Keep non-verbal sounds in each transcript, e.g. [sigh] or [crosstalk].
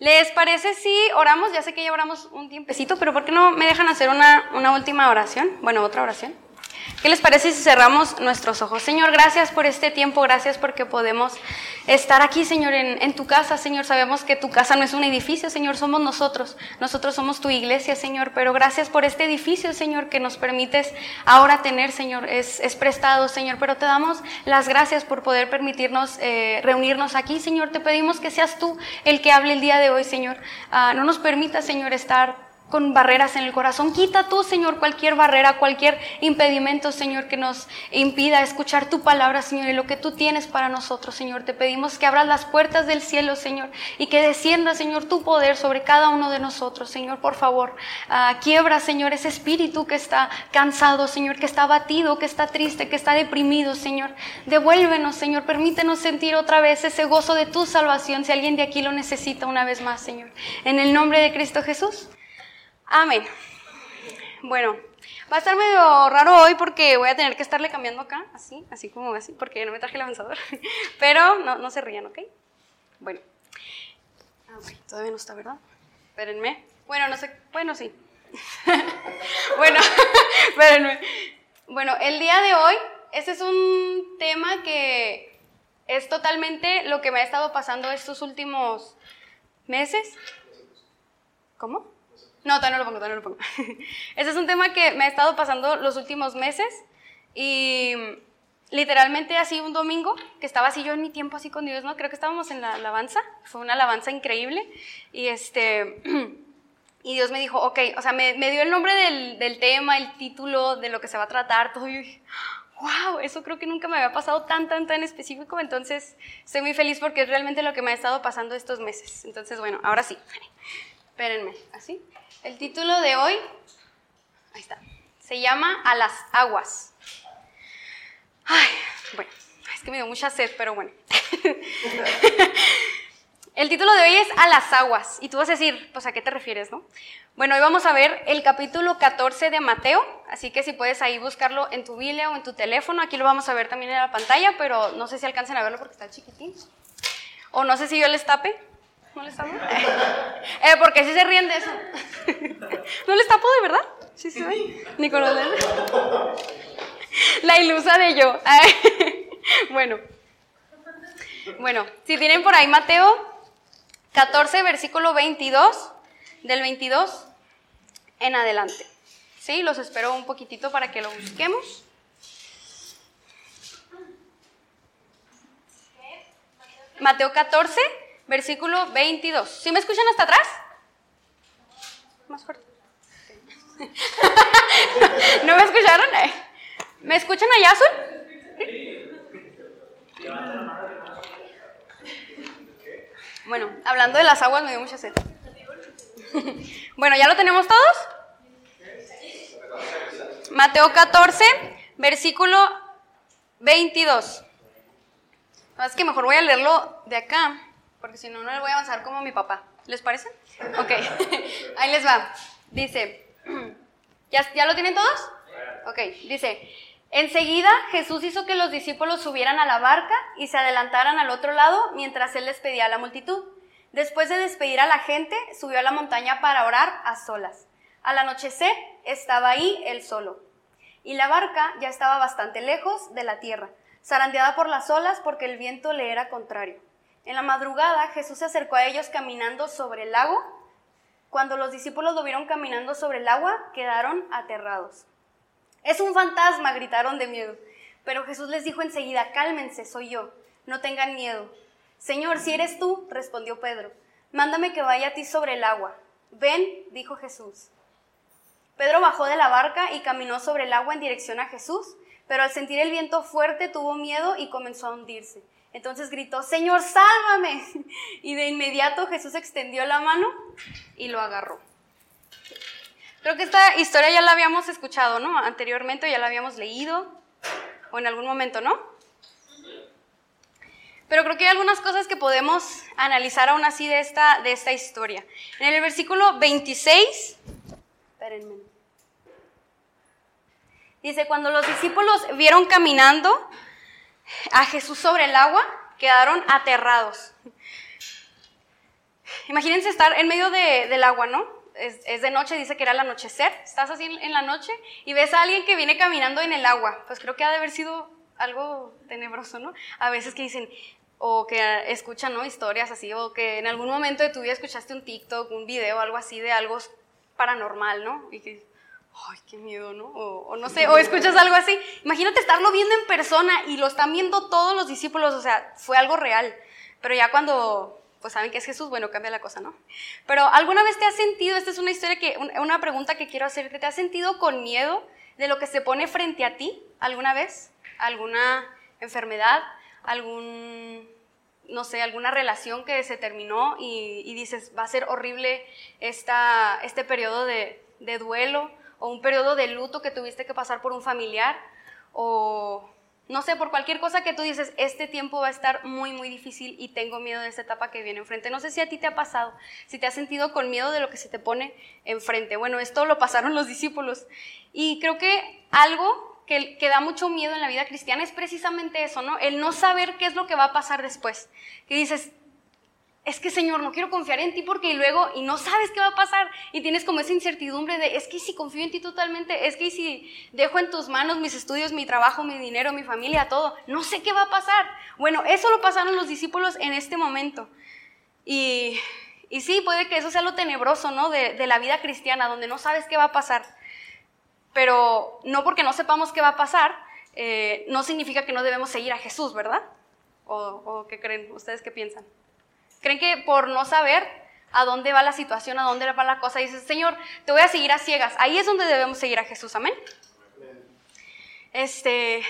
¿Les parece si oramos? Ya sé que ya oramos un tiempecito, pero ¿por qué no me dejan hacer una, una última oración? Bueno, otra oración. ¿Qué les parece si cerramos nuestros ojos? Señor, gracias por este tiempo, gracias porque podemos estar aquí, Señor, en, tu casa, Señor. Sabemos que tu casa no es un edificio, Señor, somos nosotros. Nosotros somos tu iglesia, Señor, pero gracias por este edificio, Señor, que nos permites ahora tener, Señor. Es, prestado, Señor, pero te damos las gracias por poder permitirnos eh, reunirnos aquí, Señor. Te pedimos que seas tú el que hable el día de hoy, Señor. Ah, no nos permita, Señor, estar con barreras en el corazón. Quita tú, Señor, cualquier barrera, cualquier impedimento, Señor, que nos impida escuchar tu palabra, Señor, y lo que tú tienes para nosotros, Señor. Te pedimos que abras las puertas del cielo, Señor, y que descienda, Señor, tu poder sobre cada uno de nosotros, Señor, por favor. Uh, quiebra, Señor, ese espíritu que está cansado, Señor, que está abatido, que está triste, que está deprimido, Señor. Devuélvenos, Señor, permítenos sentir otra vez ese gozo de tu salvación, si alguien de aquí lo necesita una vez más, Señor. En el nombre de Cristo Jesús. Amén. Bueno, va a estar medio raro hoy porque voy a tener que estarle cambiando acá, así, así como así, porque no me traje el avanzador. [laughs] Pero no, no se rían, ¿ok? Bueno. Ah, todavía no está, ¿verdad? Espérenme. Bueno, no sé, bueno, sí. [laughs] bueno, [laughs] espérenme. Bueno, el día de hoy, este es un tema que es totalmente lo que me ha estado pasando estos últimos meses. ¿Cómo? No, todavía no lo pongo, todavía no lo pongo. [laughs] Ese es un tema que me ha estado pasando los últimos meses y literalmente así un domingo, que estaba así yo en mi tiempo así con Dios, ¿no? Creo que estábamos en la alabanza, fue una alabanza increíble y este... [clears throat] Y Dios me dijo, ok, o sea, me, dio el nombre del, del, tema, el título, de lo que se va a tratar, todo. Y wow, eso creo que nunca me había pasado tan, tan, tan específico. Entonces, estoy muy feliz porque es realmente lo que me ha estado pasando estos meses. Entonces, bueno, ahora sí. Espérenme, así. El título de hoy, ahí está, se llama A las aguas. Ay, bueno, es que me dio mucha sed, pero bueno. [laughs] El título de hoy es A las aguas. Y tú vas a decir, pues a qué te refieres, ¿no? Bueno, hoy vamos a ver el capítulo 14 de Mateo, así que si puedes ahí buscarlo en tu Biblia o en tu teléfono, aquí lo vamos a ver también en la pantalla, pero no sé si alcancen a verlo porque está chiquitín. O no sé si yo les tape. ¿No les tapo? eh, porque si se ríen de eso. ¿No les tapo de verdad? Sí, sí, sí. Nicolás. La ilusa de yo. [laughs] bueno. Bueno, si tienen por ahí Mateo 14, versículo 22, del 22 en adelante. Sí, los espero un poquitito para que lo busquemos. Mateo 14, versículo 22. ¿Sí me escuchan hasta atrás? Más fuerte. [laughs] ¿No me escucharon? ¿Me escuchan allá, Azul? Bueno, hablando de las aguas me dio mucha sed. [laughs] Bueno, ¿ya lo tenemos todos? Mateo 14, versículo 22. Es que mejor voy a leerlo de acá porque si no, no le voy a avanzar como mi papá. ¿Les parece? Ok, [laughs] ahí les va. Dice, [clears throat] ¿ya, ¿ya lo tienen todos? Ok, dice, enseguida Jesús hizo que los discípulos subieran a la barca y se adelantaran al otro lado mientras él despedía a la multitud. Después de despedir a la gente, subió a la montaña para orar a solas. Al anochecer estaba ahí él solo. Y la barca ya estaba bastante lejos de la tierra, zarandeada por las olas porque el viento le era contrario. En la madrugada Jesús se acercó a ellos caminando sobre el lago. Cuando los discípulos lo vieron caminando sobre el agua, quedaron aterrados. Es un fantasma, gritaron de miedo. Pero Jesús les dijo enseguida, cálmense, soy yo, no tengan miedo. Señor, si eres tú, respondió Pedro, mándame que vaya a ti sobre el agua. Ven, dijo Jesús. Pedro bajó de la barca y caminó sobre el agua en dirección a Jesús, pero al sentir el viento fuerte tuvo miedo y comenzó a hundirse. Entonces gritó, Señor, sálvame. Y de inmediato Jesús extendió la mano y lo agarró. Creo que esta historia ya la habíamos escuchado, ¿no? Anteriormente ya la habíamos leído o en algún momento, ¿no? Pero creo que hay algunas cosas que podemos analizar aún así de esta, de esta historia. En el versículo 26, espérenme. Dice, cuando los discípulos vieron caminando a Jesús sobre el agua, quedaron aterrados. imagínense estar en medio del agua, ¿no? Es, de noche, dice que era el anochecer, estás así en, la noche y ves a alguien que viene caminando en el agua, pues creo que ha de haber sido algo tenebroso, ¿no? A veces que dicen, o que escuchan, ¿no? Historias así, o que en algún momento de tu vida escuchaste un TikTok, un video, algo así de algo paranormal, ¿no? Y que, ay, qué miedo, ¿no? O, no sé, o escuchas algo así. Imagínate estarlo viendo en persona y lo están viendo todos los discípulos, o sea, fue algo real. Pero ya cuando pues saben que es Jesús, bueno, cambia la cosa, ¿no? Pero ¿alguna vez te has sentido, esta es una historia que, una pregunta que quiero hacerte, ¿te has sentido con miedo de lo que se pone frente a ti alguna vez? ¿Alguna enfermedad? ¿Algún, no sé, alguna relación que se terminó y, dices, va a ser horrible esta, este periodo de, de duelo o un periodo de luto que tuviste que pasar por un familiar? ¿O no sé, por cualquier cosa que tú dices, este tiempo va a estar muy, muy difícil y tengo miedo de esta etapa que viene enfrente. No sé si a ti te ha pasado, si te has sentido con miedo de lo que se te pone enfrente. Bueno, esto lo pasaron los discípulos. Y creo que algo que, da mucho miedo en la vida cristiana es precisamente eso, ¿no? El no saber qué es lo que va a pasar después. Que dices, es que Señor, no quiero confiar en ti porque luego, y no sabes qué va a pasar, y tienes como esa incertidumbre de, es que si confío en ti totalmente, es que si dejo en tus manos mis estudios, mi trabajo, mi dinero, mi familia, todo, no sé qué va a pasar. Bueno, eso lo pasaron los discípulos en este momento. Y, y sí, puede que eso sea lo tenebroso, ¿no? De, la vida cristiana, donde no sabes qué va a pasar. Pero no porque no sepamos qué va a pasar, eh, no significa que no debemos seguir a Jesús, ¿verdad? ¿O, o qué creen? ¿Ustedes qué piensan? ¿Creen que por no saber a dónde va la situación, a dónde va la cosa, dices, Señor, te voy a seguir a ciegas? Ahí es donde debemos seguir a Jesús, amén. Este,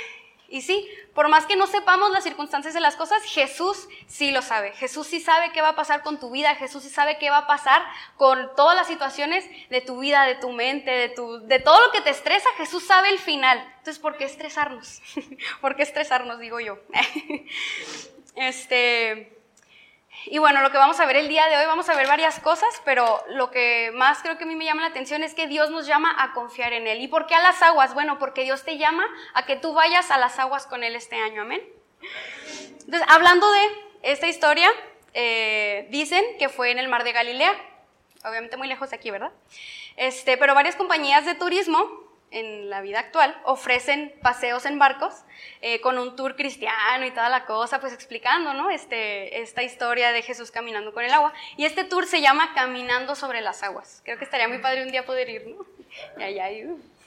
y sí, por más que no sepamos las circunstancias de las cosas, Jesús sí lo sabe. Jesús sí sabe qué va a pasar con tu vida, Jesús sí sabe qué va a pasar con todas las situaciones de tu vida, de tu mente, de, tu, de todo lo que te estresa, Jesús sabe el final. Entonces, ¿por qué estresarnos? [laughs] ¿Por qué estresarnos, digo yo? [laughs] este, y bueno, lo que vamos a ver el día de hoy, vamos a ver varias cosas, pero lo que más creo que a mí me llama la atención es que Dios nos llama a confiar en Él. ¿Y por qué a las aguas? Bueno, porque Dios te llama a que tú vayas a las aguas con Él este año, amén. Entonces, hablando de esta historia, eh, dicen que fue en el mar de Galilea, obviamente muy lejos de aquí, ¿verdad? Este, pero varias compañías de turismo en la vida actual ofrecen paseos en barcos eh, con un tour cristiano y toda la cosa, pues explicando, ¿no? Este, esta historia de Jesús caminando con el agua. Y este tour se llama Caminando sobre las aguas. Creo que estaría muy padre un día poder ir, ¿no? Ya, ya,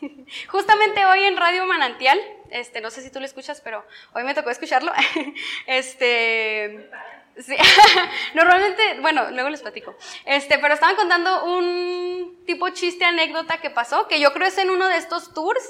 [laughs] Justamente hoy en Radio Manantial, este, no sé si tú lo escuchas, pero hoy me tocó escucharlo. [laughs] Este, Sí. [laughs] Normalmente, bueno, luego les platico. Este, pero estaban contando un tipo chiste, anécdota que pasó, que yo creo es en uno de estos tours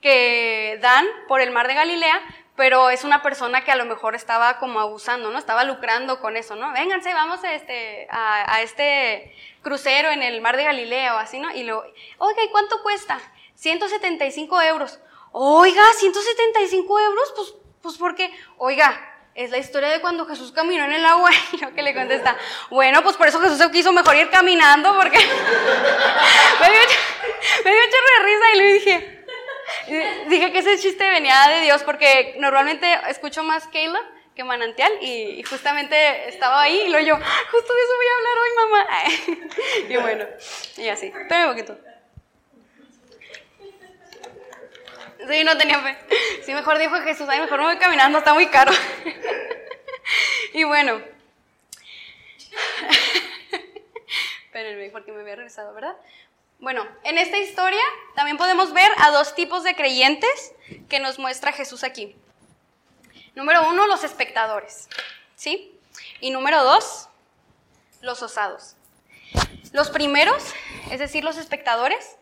que dan por el mar de Galilea, pero es una persona que a lo mejor estaba como abusando, ¿no? Estaba lucrando con eso, ¿no? Vénganse, vamos a este, a, este crucero en el mar de Galilea o así, ¿no? Y luego, oiga, ¿y cuánto cuesta? 175 euros. Oiga, 175 euros, pues, pues porque, oiga, es la historia de cuando Jesús caminó en el agua y yo que le contesta, bueno, pues por eso Jesús se quiso mejor ir caminando porque [laughs] me, dio, me dio de risa y le dije, dije que ese chiste venía de Dios porque normalmente escucho más Kayla que manantial y, justamente estaba ahí y lo yo, justo de eso voy a hablar hoy mamá. [laughs] y bueno, y así, espérame un poquito. Sí, no tenía fe. Sí, mejor dijo Jesús, ay, mejor no voy caminando, está muy caro. [laughs] y bueno. [laughs] Espérenme, porque me había regresado, ¿verdad? Bueno, en esta historia también podemos ver a dos tipos de creyentes que nos muestra Jesús aquí. Número uno, los espectadores, ¿sí? Y número dos, los osados. Los primeros, es decir, los espectadores,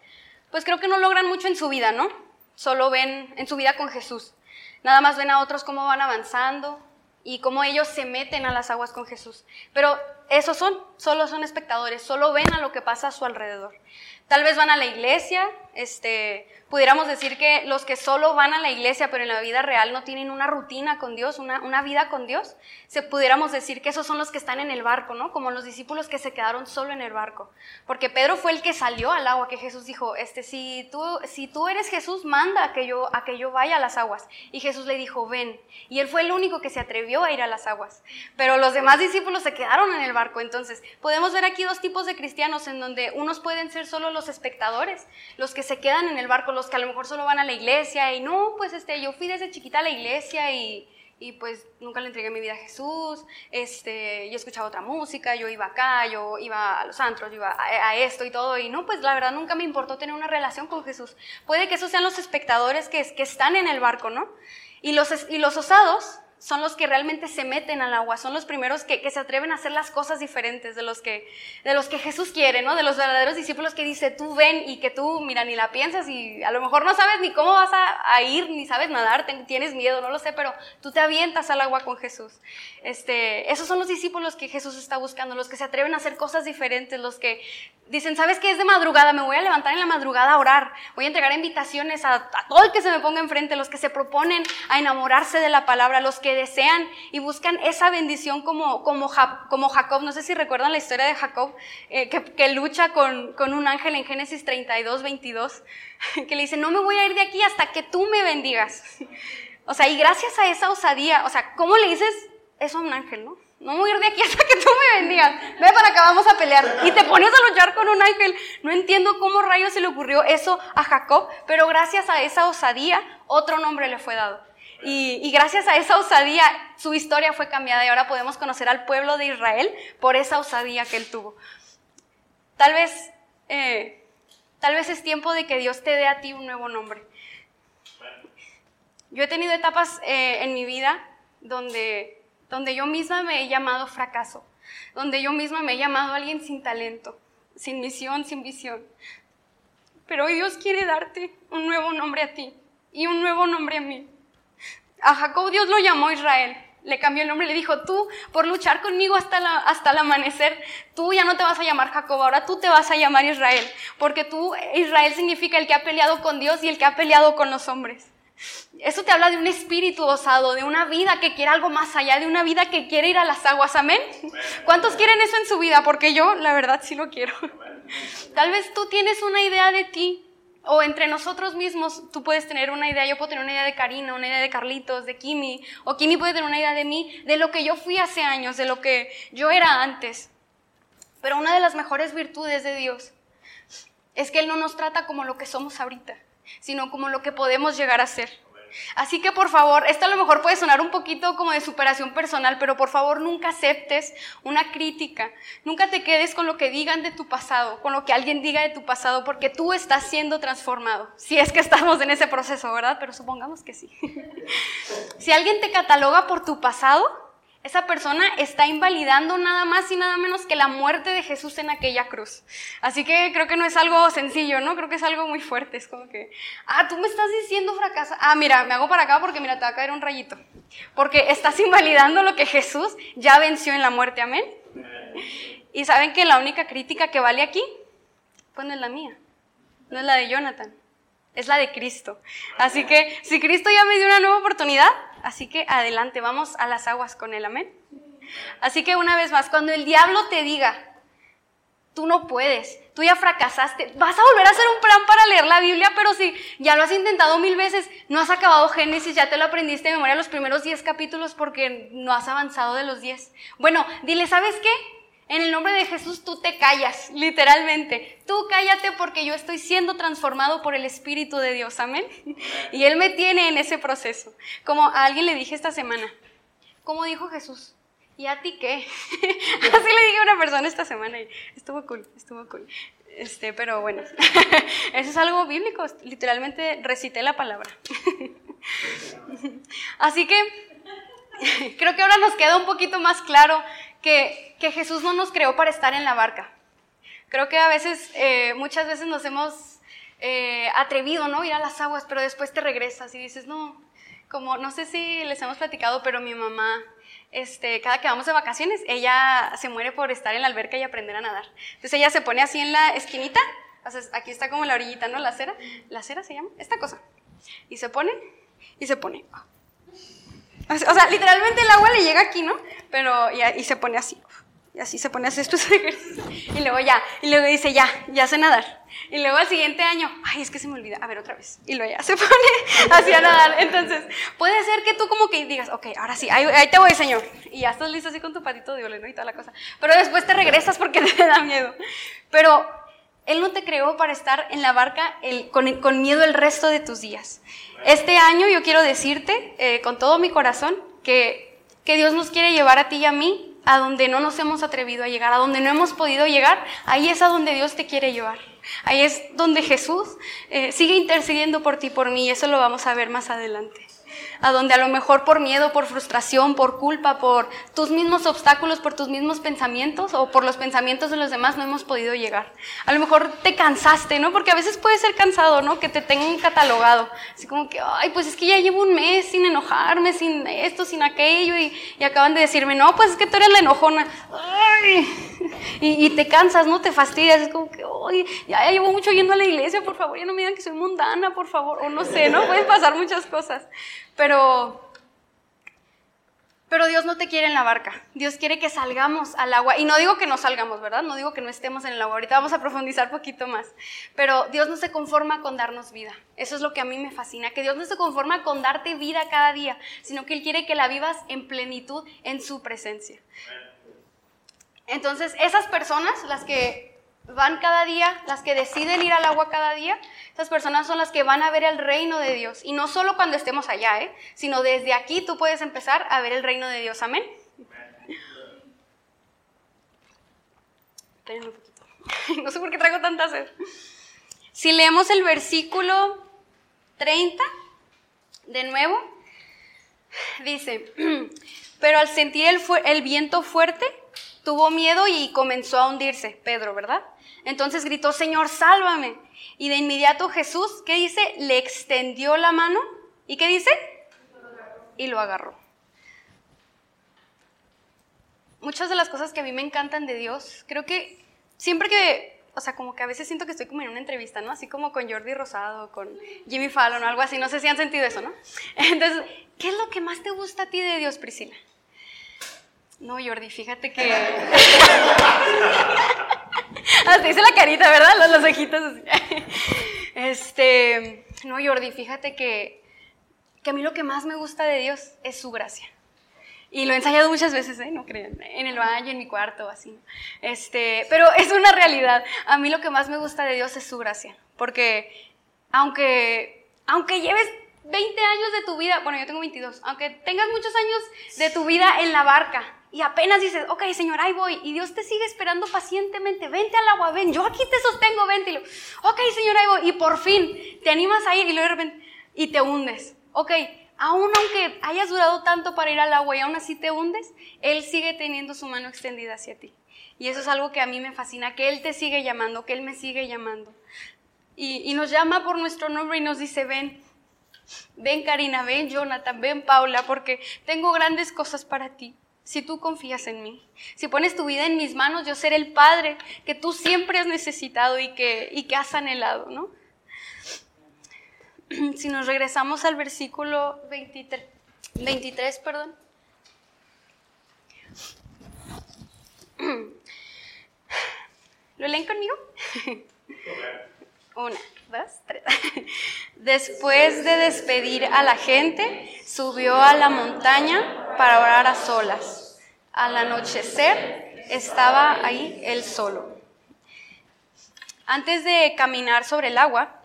pues creo que no logran mucho en su vida, ¿no? Solo ven en su vida con Jesús. Nada más ven a otros cómo van avanzando y cómo ellos se meten a las aguas con Jesús. Pero esos son, solo son espectadores, solo ven a lo que pasa a su alrededor. Tal vez van a la iglesia, este, pudiéramos decir que los que solo van a la iglesia, pero en la vida real no tienen una rutina con Dios, una, una, vida con Dios, se pudiéramos decir que esos son los que están en el barco, ¿no? Como los discípulos que se quedaron solo en el barco. Porque Pedro fue el que salió al agua, que Jesús dijo, este, si tú, si tú eres Jesús, manda a que, yo, a que yo vaya a las aguas. Y Jesús le dijo, ven. Y él fue el único que se atrevió a ir a las aguas. Pero los demás discípulos se quedaron en el barco barco. Entonces, podemos ver aquí dos tipos de cristianos en donde unos pueden ser solo los espectadores, los que se quedan en el barco, los que a lo mejor solo van a la iglesia y no, pues este, yo fui desde chiquita a la iglesia y, y pues nunca le entregué mi vida a Jesús, este, yo escuchaba otra música, yo iba acá, yo iba a los antros, yo iba a, esto y todo, y no, pues la verdad nunca me importó tener una relación con Jesús. Puede que esos sean los espectadores que, que están en el barco, ¿no? Y los, y los osados son los que realmente se meten al agua, son los primeros que, se atreven a hacer las cosas diferentes de los, que, de los que Jesús quiere, ¿no? De los verdaderos discípulos que dice, tú ven y que tú, mira, ni la piensas y a lo mejor no sabes ni cómo vas a, ir, ni sabes nadar, tienes miedo, no lo sé, pero tú te avientas al agua con Jesús. Este, esos son los discípulos que Jesús está buscando, los que se atreven a hacer cosas diferentes, los que dicen, ¿sabes qué es de madrugada? Me voy a levantar en la madrugada a orar, voy a entregar invitaciones a, a todo el que se me ponga enfrente, los que se proponen a enamorarse de la palabra, los que desean y buscan esa bendición como, como, como Jacob. No sé si recuerdan la historia de Jacob, eh, que, lucha con, con, un ángel en Génesis 32, 22, [laughs] que le dice, no me voy a ir de aquí hasta que tú me bendigas. [laughs] O sea, y gracias a esa osadía, o sea, ¿cómo le dices eso a un ángel, no? No me voy a ir de aquí hasta que tú me bendigas. Ve para acá, vamos a pelear. Y te pones a luchar con un ángel. No entiendo cómo rayos se le ocurrió eso a Jacob, pero gracias a esa osadía, otro nombre le fue dado. Y, gracias a esa osadía, su historia fue cambiada y ahora podemos conocer al pueblo de Israel por esa osadía que él tuvo. Tal vez, eh, tal vez es tiempo de que Dios te dé a ti un nuevo nombre. Yo he tenido etapas eh, en mi vida donde, donde yo misma me he llamado fracaso, donde yo misma me he llamado alguien sin talento, sin misión, sin visión. Pero hoy Dios quiere darte un nuevo nombre a ti y un nuevo nombre a mí. A Jacob Dios lo llamó Israel. Le cambió el nombre y le dijo, tú, por luchar conmigo hasta, hasta el amanecer, tú ya no te vas a llamar Jacob, ahora tú te vas a llamar Israel. Porque tú, Israel significa el que ha peleado con Dios y el que ha peleado con los hombres. Eso te habla de un espíritu osado, de una vida que quiere algo más allá, de una vida que quiere ir a las aguas. Amén. ¿Cuántos quieren eso en su vida? Porque yo, la verdad, sí lo quiero. Tal vez tú tienes una idea de ti, o entre nosotros mismos, tú puedes tener una idea, yo puedo tener una idea de Karina, una idea de Carlitos, de Kimi, o Kimi puede tener una idea de mí, de lo que yo fui hace años, de lo que yo era antes. Pero una de las mejores virtudes de Dios es que Él no nos trata como lo que somos ahorita, sino como lo que podemos llegar a ser. Así que por favor, esto a lo mejor puede sonar un poquito como de superación personal, pero por favor nunca aceptes una crítica, nunca te quedes con lo que digan de tu pasado, con lo que alguien diga de tu pasado, porque tú estás siendo transformado. Si es que estamos en ese proceso, ¿verdad? Pero supongamos que sí. [laughs] si alguien te cataloga por tu pasado, esa persona está invalidando nada más y nada menos que la muerte de Jesús en aquella cruz. Así que creo que no es algo sencillo, ¿no? Creo que es algo muy fuerte. Es como que, ah, tú me estás diciendo fracaso. Ah, mira, me hago para acá porque mira, te va a caer un rayito. Porque estás [laughs] invalidando lo que Jesús ya venció en la muerte, amén. Y saben que la única crítica que vale aquí, pues no es la mía, no es la de Jonathan, es la de Cristo. Así que si Cristo ya me dio una nueva oportunidad, Así que adelante, vamos a las aguas con él, amén. Así que una vez más, cuando el diablo te diga, tú no puedes, tú ya fracasaste, vas a volver a hacer un plan para leer la Biblia, pero si ya lo has intentado mil veces, no has acabado Génesis, ya te lo aprendiste de memoria los primeros 10 capítulos porque no has avanzado de los 10. Bueno, dile, ¿sabes qué? En el nombre de Jesús tú te callas, literalmente. Tú cállate porque yo estoy siendo transformado por el Espíritu de Dios, amén. Y Él me tiene en ese proceso. Como a alguien le dije esta semana, como dijo Jesús, ¿y a ti qué? [laughs] Así le dije a una persona esta semana y estuvo cool, estuvo cool. Este, pero bueno, [laughs] eso es algo bíblico, literalmente recité la palabra. [laughs] Así que creo que ahora nos queda un poquito más claro que, Jesús no nos creó para estar en la barca. Creo que a veces, eh, muchas veces nos hemos eh, atrevido, ¿no? Ir a las aguas, pero después te regresas y dices, no, como, no sé si les hemos platicado, pero mi mamá, este, cada que vamos de vacaciones, ella se muere por estar en la alberca y aprender a nadar. Entonces ella se pone así en la esquinita, aquí está como la orillita, ¿no? La acera, la acera se llama, esta cosa. Y se pone, y se pone. O sea, literalmente el agua le llega aquí, ¿no? Pero, y, se pone así. Y así se pone así, esto [laughs] Y luego ya, y luego dice, ya, ya sé nadar. Y luego al siguiente año, ay, es que se me olvida, a ver otra vez. Y luego ya se [laughs] pone hacia nadar. Entonces, puede ser que tú como que digas, ok, ahora sí, ahí, te voy, Señor. Y ya estás listo así con tu patito de oleno y toda la cosa. Pero después te regresas porque [laughs] te da miedo. Pero Él no te creó para estar en la barca con, miedo el resto de tus días. Este año yo quiero decirte eh, con todo mi corazón que, que Dios nos quiere llevar a ti y a mí a donde no nos hemos atrevido a llegar, a donde no hemos podido llegar, ahí es a donde Dios te quiere llevar. Ahí es donde Jesús eh, sigue intercediendo por ti, por mí, y eso lo vamos a ver más adelante a donde a lo mejor por miedo, por frustración, por culpa, por tus mismos obstáculos, por tus mismos pensamientos o por los pensamientos de los demás no hemos podido llegar. A lo mejor te cansaste, ¿no? Porque a veces puede ser cansado, ¿no? Que te tengan catalogado. Así como que, ay, pues es que ya llevo un mes sin enojarme, sin esto, sin aquello, y, acaban de decirme, no, pues es que tú eres la enojona. Y, te cansas, ¿no? Te fastidias. Es como que, ay, ya, ya llevo mucho yendo a la iglesia, por favor, ya no me digan que soy mundana, por favor. O no sé, ¿no? Pueden pasar muchas cosas. Pero, pero Dios no te quiere en la barca. Dios quiere que salgamos al agua. Y no digo que no salgamos, ¿verdad? No digo que no estemos en el agua. Ahorita vamos a profundizar un poquito más. Pero Dios no se conforma con darnos vida. Eso es lo que a mí me fascina. Que Dios no se conforma con darte vida cada día, sino que Él quiere que la vivas en plenitud en su presencia. Entonces, esas personas, las que van cada día, las que deciden ir al agua cada día, esas personas son las que van a ver el reino de Dios. Y no solo cuando estemos allá, ¿eh? sino desde aquí tú puedes empezar a ver el reino de Dios. Amén. [laughs] No sé por qué traigo tanta sed. Si leemos el versículo 30, de nuevo, dice, [clears throat] pero al sentir el, el viento fuerte, tuvo miedo y comenzó a hundirse, Pedro, ¿verdad? Entonces gritó, Señor, sálvame. Y de inmediato Jesús, ¿qué dice? Le extendió la mano. ¿Y qué dice? Y lo agarró. Muchas de las cosas que a mí me encantan de Dios, creo que siempre que, o sea, como que a veces siento que estoy como en una entrevista, ¿no? Así como con Jordi Rosado, con Jimmy Fallon o algo así, no sé si han sentido eso, ¿no? [laughs] Entonces, ¿qué es lo que más te gusta a ti de Dios, Priscila? No, Jordi, fíjate que... [laughs] Hasta hice la carita, ¿verdad? Los, los ojitos. [laughs] Este, no, Jordi, fíjate que, que a mí lo que más me gusta de Dios es su gracia. Y lo he ensayado muchas veces, ¿eh? No crean, en el baño, en mi cuarto, así. Este, pero es una realidad. A mí lo que más me gusta de Dios es su gracia. Porque aunque, aunque lleves 20 años de tu vida, bueno, yo tengo 22, aunque tengas muchos años de tu vida en la barca, y apenas dices, ok, Señor, ahí voy. Y Dios te sigue esperando pacientemente. Vente al agua, ven. Yo aquí te sostengo, vente. Y lo, ok, Señor, ahí voy. Y por fin te animas a ir y luego de repente, y te hundes. Ok, aún aunque hayas durado tanto para ir al agua y aún así te hundes, Él sigue teniendo su mano extendida hacia ti. Y eso es algo que a mí me fascina, que Él te sigue llamando, que Él me sigue llamando. Y, y nos llama por nuestro nombre y nos dice, ven, ven Karina, ven Jonathan, ven Paula, porque tengo grandes cosas para ti si tú confías en mí. Si pones tu vida en mis manos, yo seré el Padre que tú siempre has necesitado y que, y que has anhelado, ¿no? [clears throat] Si nos regresamos al versículo 23, 23 perdón. [clears throat] ¿Lo leen conmigo? [laughs] [laughs] Una, dos, tres. [laughs] Después de despedir a la gente, subió a la montaña para orar a solas. Al anochecer estaba ahí él solo. Antes de caminar sobre el agua,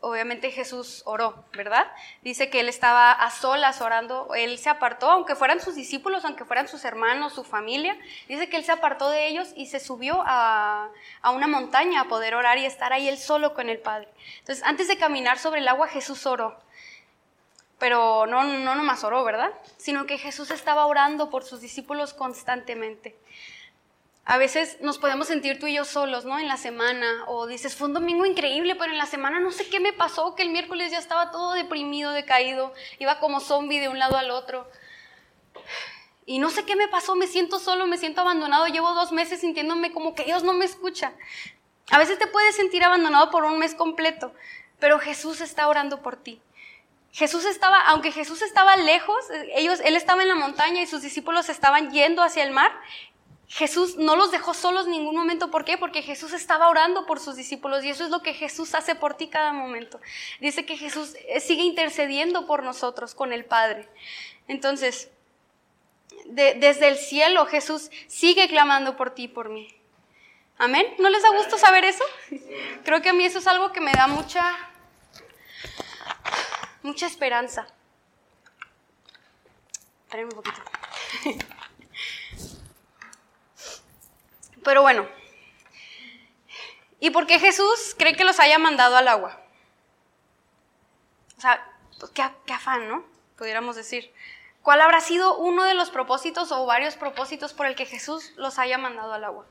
obviamente Jesús oró, ¿verdad? Dice que él estaba a solas orando, él se apartó, aunque fueran sus discípulos, aunque fueran sus hermanos, su familia, dice que él se apartó de ellos y se subió a, una montaña a poder orar y estar ahí él solo con el Padre. Entonces, antes de caminar sobre el agua, Jesús oró. Pero no, no nomás oró, ¿verdad? Sino que Jesús estaba orando por sus discípulos constantemente. A veces nos podemos sentir tú y yo solos, ¿no? En la semana, o dices, fue un domingo increíble, pero en la semana no sé qué me pasó, que el miércoles ya estaba todo deprimido, decaído, iba como zombie de un lado al otro. Y no sé qué me pasó, me siento solo, me siento abandonado, llevo dos meses sintiéndome como que Dios no me escucha. A veces te puedes sentir abandonado por un mes completo, pero Jesús está orando por ti. Jesús estaba, aunque Jesús estaba lejos, ellos, él estaba en la montaña y sus discípulos estaban yendo hacia el mar, Jesús no los dejó solos en ningún momento. ¿Por qué? Porque Jesús estaba orando por sus discípulos y eso es lo que Jesús hace por ti cada momento. Dice que Jesús eh, sigue intercediendo por nosotros con el Padre. Entonces, desde el cielo Jesús sigue clamando por ti y por mí. Amén. ¿No les da gusto saber eso? Creo que a mí eso es algo que me da mucha, mucha esperanza. Espérenme un poquito. Pero bueno, ¿y por qué Jesús cree que los haya mandado al agua? O sea, pues, qué, qué afán, ¿no? Pudiéramos decir. ¿Cuál habrá sido uno de los propósitos o varios propósitos por el que Jesús los haya mandado al agua?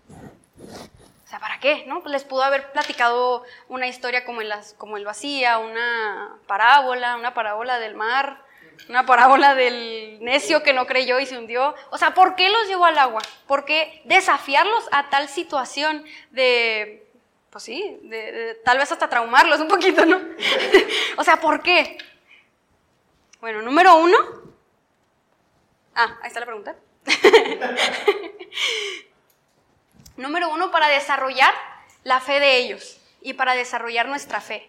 O sea, ¿para qué? ¿No? Pues les pudo haber platicado una historia como, las, como el vacía, una parábola, una parábola del mar, una parábola del necio que no creyó y se hundió. O sea, ¿por qué los llevó al agua? ¿Por qué desafiarlos a tal situación de, pues sí, de, tal vez hasta traumarlos un poquito, ¿no? [laughs] o sea, ¿por qué? Bueno, número uno. Ah, ahí está la pregunta. [laughs] número uno, para desarrollar la fe de ellos y para desarrollar nuestra fe.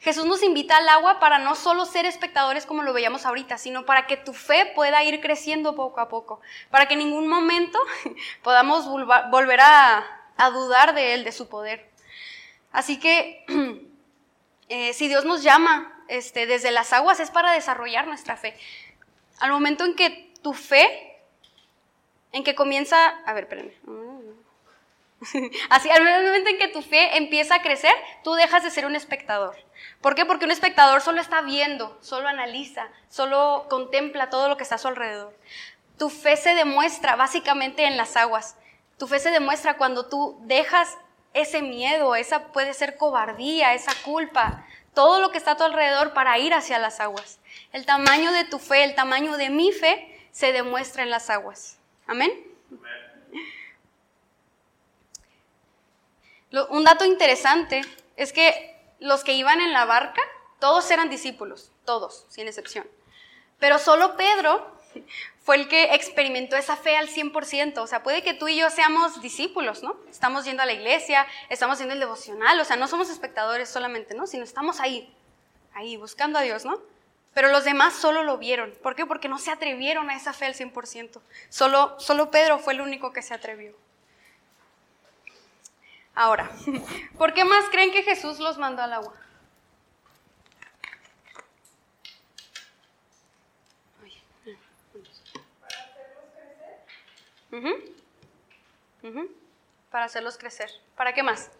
Jesús nos invita al agua para no solo ser espectadores como lo veíamos ahorita, sino para que tu fe pueda ir creciendo poco a poco, para que en ningún momento [laughs] podamos volver a, dudar de Él, de su poder. Así que [clears throat] eh, si Dios nos llama este, desde las aguas es para desarrollar nuestra fe. Al momento en que tu fe, en que comienza, a ver, espérenme. [laughs] Así, al momento en que tu fe empieza a crecer, tú dejas de ser un espectador. ¿Por qué? Porque un espectador solo está viendo, solo analiza, solo contempla todo lo que está a su alrededor. Tu fe se demuestra básicamente en las aguas. Tu fe se demuestra cuando tú dejas ese miedo, esa puede ser cobardía, esa culpa, todo lo que está a tu alrededor para ir hacia las aguas. El tamaño de tu fe, el tamaño de mi fe se demuestra en las aguas. Amén. Un dato interesante es que los que iban en la barca, todos eran discípulos, todos, sin excepción. Pero solo Pedro [laughs] fue el que experimentó esa fe al 100%. O sea, puede que tú y yo seamos discípulos, ¿no? Estamos yendo a la iglesia, estamos haciendo el devocional, o sea, no somos espectadores solamente, ¿no? Sino estamos ahí, ahí, buscando a Dios, ¿no? Pero los demás solo lo vieron. ¿Por qué? Porque no se atrevieron a esa fe al 100%. Solo, solo Pedro fue el único que se atrevió. Ahora, [laughs] ¿por qué más creen que Jesús los mandó al agua? Para hacerlos crecer. ¿Para qué más?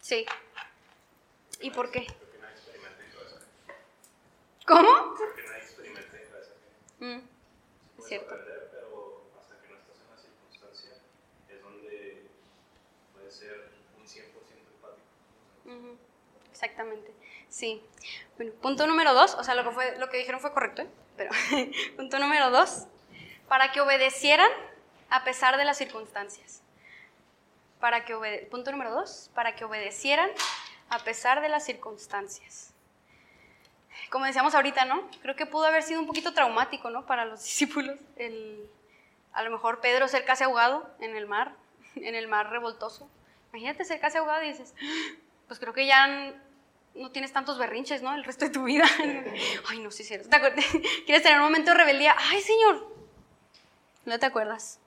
Sí. ¿Y por qué? ¿Cómo? Porque nadie experimenta mm cierto. Perder, pero hasta que no estás en la circunstancia es donde puede ser un 100% empático. Exactamente, sí. Bueno, punto número dos, o sea, lo que, fue, lo que dijeron fue correcto, ¿eh? pero [laughs] punto número dos, para que obedecieran a pesar de las circunstancias. Para que punto número dos, para que obedecieran a pesar de las circunstancias como decíamos ahorita, ¿no? Creo que pudo haber sido un poquito traumático, ¿no? Para los [laughs] discípulos, el, a lo mejor Pedro ser casi ahogado en el mar, [laughs] en el mar revoltoso. Imagínate ser casi ahogado y dices, pues creo que ya no tienes tantos berrinches, ¿no? El resto de tu [laughs] vida. Ay, no, sí, sí. ¿Quieres tener un momento de rebeldía? Ay, Señor, no te acuerdas.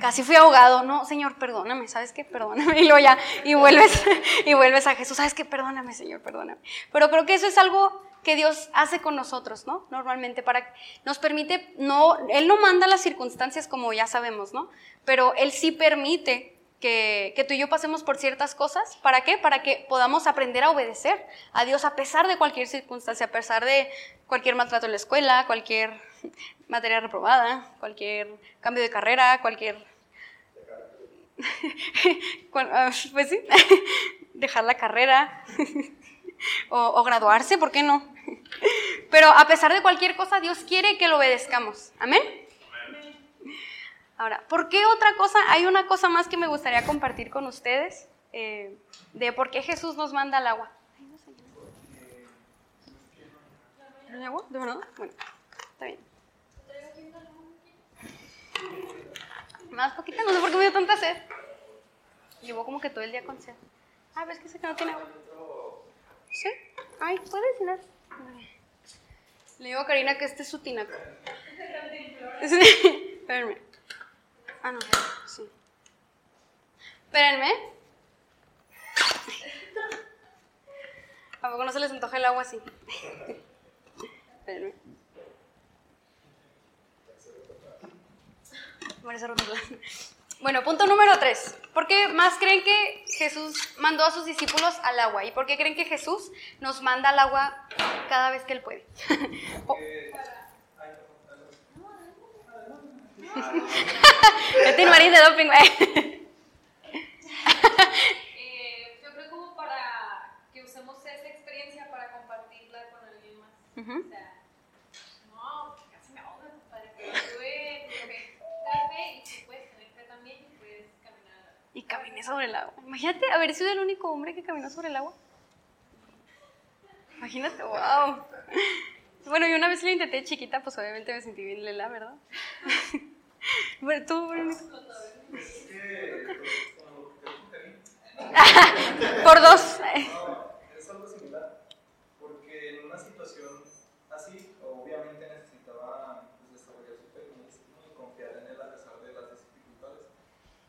Casi fui ahogado, no, Señor, perdóname, ¿sabes qué? Perdóname. [laughs] Y luego ya, y vuelves, [laughs] y vuelves a Jesús, ¿sabes qué? Perdóname, Señor, perdóname. Pero creo que eso es algo que Dios hace con nosotros, ¿no? Normalmente, para nos permite, no, Él no manda las circunstancias como ya sabemos, ¿no? Pero Él sí permite que, que, tú y yo pasemos por ciertas cosas. ¿Para qué? Para que podamos aprender a obedecer a Dios a pesar de cualquier circunstancia, a pesar de cualquier maltrato en la escuela, cualquier [laughs] materia reprobada, cualquier cambio de carrera, cualquier... [laughs] Ah, pues sí, [laughs] dejar la carrera o, graduarse, ¿por qué no? Pero a pesar de cualquier cosa, Dios quiere que lo obedezcamos. Amén. Ahora, ¿por qué otra cosa? Hay una cosa más que me gustaría compartir con ustedes eh, de por qué Jesús nos manda al agua. ¿Quieres agua? ¿De verdad? Bueno, está bien. Más poquita, no sé por qué me dio tanta sed. Llevo como que todo el día con sed. Ah, ves que sé que no tiene agua. ¿Sí? Ay, puedes llenar. Le digo a Karina que este es su tinaco. Sí, [laughs] espérenme. Ah, no, sí. Espérenme. ¿A poco no se les antoja el agua así? Espérenme. [laughs] Bueno, punto número tres. ¿Por qué más creen que Jesús mandó a sus discípulos al agua? ¿Y por qué creen que Jesús nos manda al agua cada vez que Él puede? [laughs] Oh. [laughs] Tiene de doping, güey. Eh, yo creo como para que usemos esa experiencia para compartirla con alguien más. O sea, Y caminé sobre el agua. Imagínate haber sido el único hombre que caminó sobre el agua. Imagínate, wow. Bueno, yo una vez lo intenté chiquita, pues obviamente me sentí bien lela, ¿verdad? [laughs] Bueno, tú, [laughs] Por dos. es algo similar, porque en una situación así, obviamente necesitaba pues, desarrollar su fe y confiar en él a pesar de las dificultades.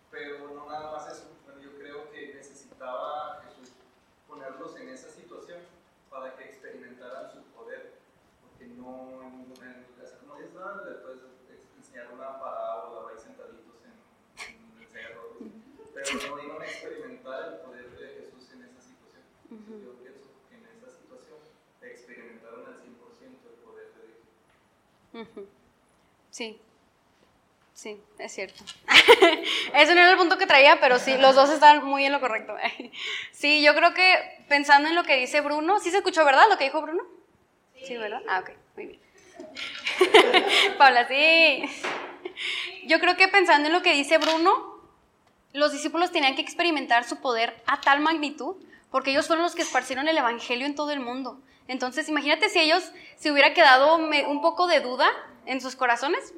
Pero no nada más eso, yo creo que necesitaba Jesús ponerlos en esa situación para que experimentaran su poder, no, en, como dices, le puedes enseñar una parábola, vais sentaditos en, en el cerro, pero no iban a experimentar el poder de Jesús en esa situación. Entonces, yo pienso que en esa situación experimentaron al 100% el poder de Dios. Sí, Sí, es cierto. [laughs] Ese no era el punto que traía, pero sí, los dos están muy en lo correcto. [laughs] sí, yo creo que pensando en lo que dice Bruno, ¿sí se escuchó, verdad, lo que dijo Bruno? Sí, ¿Sí ¿verdad? Ah, ok, muy bien. [laughs] Paula, sí. Yo creo que pensando en lo que dice Bruno, los discípulos tenían que experimentar su poder a tal magnitud, porque ellos fueron los que esparcieron el Evangelio en todo el mundo. Entonces, imagínate si ellos se hubiera quedado un poco de duda en sus corazones,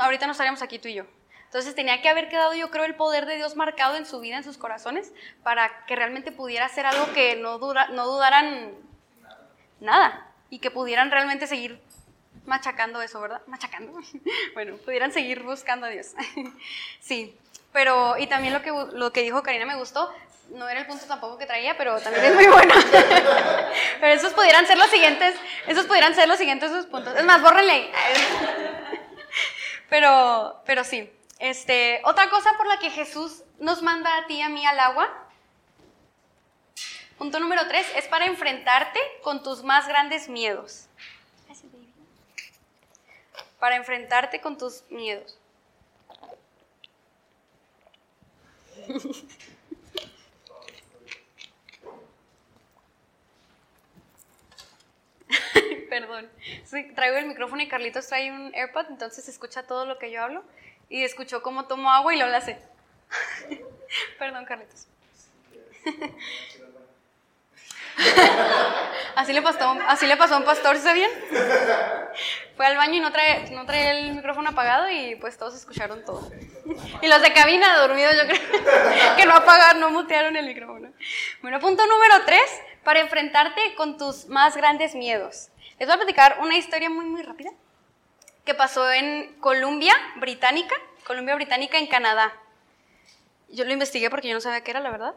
ahorita no estaríamos aquí tú y yo. Entonces tenía que haber quedado, yo creo, el poder de Dios marcado en su vida, en sus corazones, para que realmente pudiera ser algo que no, dura, no dudaran nada y que pudieran realmente seguir machacando eso, ¿verdad? Machacando. [laughs] Bueno, pudieran seguir buscando a Dios. [laughs] Sí, pero, y también lo que, lo que dijo Karina me gustó, no era el punto tampoco que traía, pero también es muy bueno. [laughs] Pero esos pudieran ser los siguientes, esos pudieran ser los siguientes esos puntos. Es más, bórrenle. Pero, pero sí. Este, otra cosa por la que Jesús nos manda a ti y a mí al agua. Punto número tres es para enfrentarte con tus más grandes miedos. Para enfrentarte con tus miedos. Perdón. traigo el micrófono y Carlitos trae un AirPod, entonces escucha todo lo que yo hablo y escuchó cómo tomo agua y lo hace. [laughs] Perdón, Carlitos. [laughs] así, le pasó, a un pastor, ¿sabían? Fue al baño y no trae, no trae el micrófono apagado y pues todos escucharon todo. y los de cabina dormidos, yo creo [laughs] que no apagaron, no mutearon el micrófono. Bueno, punto número tres, para enfrentarte con tus más grandes miedos. Les voy a platicar una historia muy, muy rápida que pasó en Columbia Británica, Columbia Británica en Canadá. Yo lo investigué porque yo no sabía qué era, la verdad.